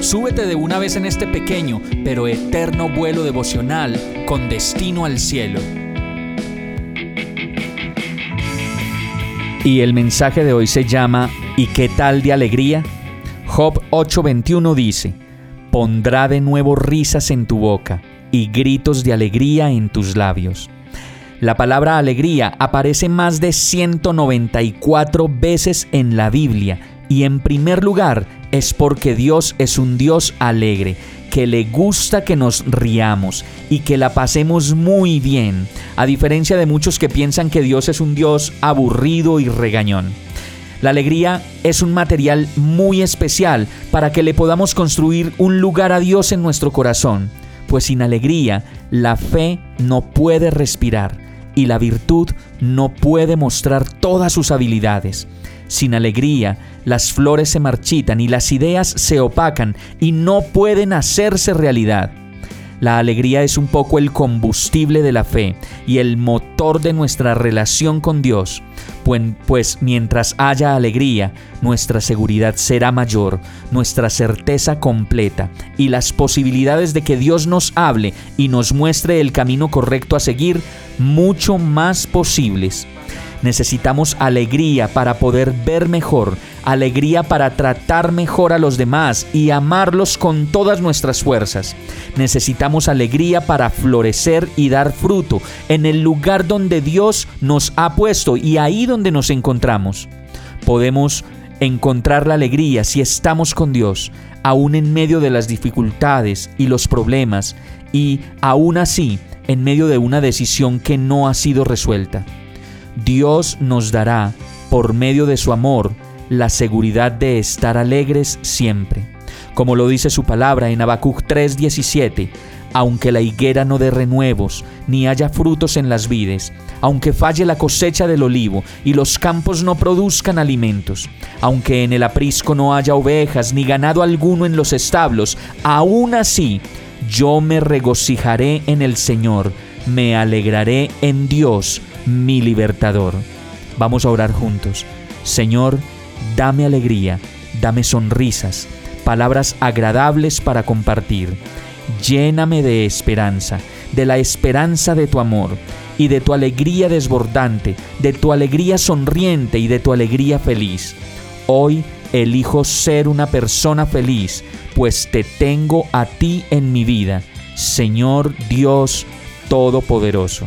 súbete de una vez en este pequeño pero eterno vuelo devocional con destino al cielo. Y el mensaje de hoy se llama ¿Y qué tal de alegría? Job 8:21 dice, Pondrá de nuevo risas en tu boca y gritos de alegría en tus labios. La palabra alegría aparece más de 194 veces en la Biblia y en primer lugar es porque Dios es un Dios alegre, que le gusta que nos riamos y que la pasemos muy bien, a diferencia de muchos que piensan que Dios es un Dios aburrido y regañón. La alegría es un material muy especial para que le podamos construir un lugar a Dios en nuestro corazón pues sin alegría la fe no puede respirar y la virtud no puede mostrar todas sus habilidades. Sin alegría, las flores se marchitan y las ideas se opacan y no pueden hacerse realidad. La alegría es un poco el combustible de la fe y el motor de nuestra relación con Dios, pues mientras haya alegría, nuestra seguridad será mayor, nuestra certeza completa y las posibilidades de que Dios nos hable y nos muestre el camino correcto a seguir mucho más posibles. Necesitamos alegría para poder ver mejor, alegría para tratar mejor a los demás y amarlos con todas nuestras fuerzas. Necesitamos alegría para florecer y dar fruto en el lugar donde Dios nos ha puesto y ahí donde nos encontramos. Podemos encontrar la alegría si estamos con Dios, aún en medio de las dificultades y los problemas, y aún así en medio de una decisión que no ha sido resuelta. Dios nos dará, por medio de su amor, la seguridad de estar alegres siempre. Como lo dice su palabra en Habacuc 3:17, aunque la higuera no dé renuevos, ni haya frutos en las vides, aunque falle la cosecha del olivo y los campos no produzcan alimentos, aunque en el aprisco no haya ovejas ni ganado alguno en los establos, aún así yo me regocijaré en el Señor, me alegraré en Dios, mi libertador. Vamos a orar juntos. Señor, dame alegría, dame sonrisas, palabras agradables para compartir. Lléname de esperanza, de la esperanza de tu amor y de tu alegría desbordante, de tu alegría sonriente y de tu alegría feliz. Hoy elijo ser una persona feliz, pues te tengo a ti en mi vida, Señor Dios Todopoderoso.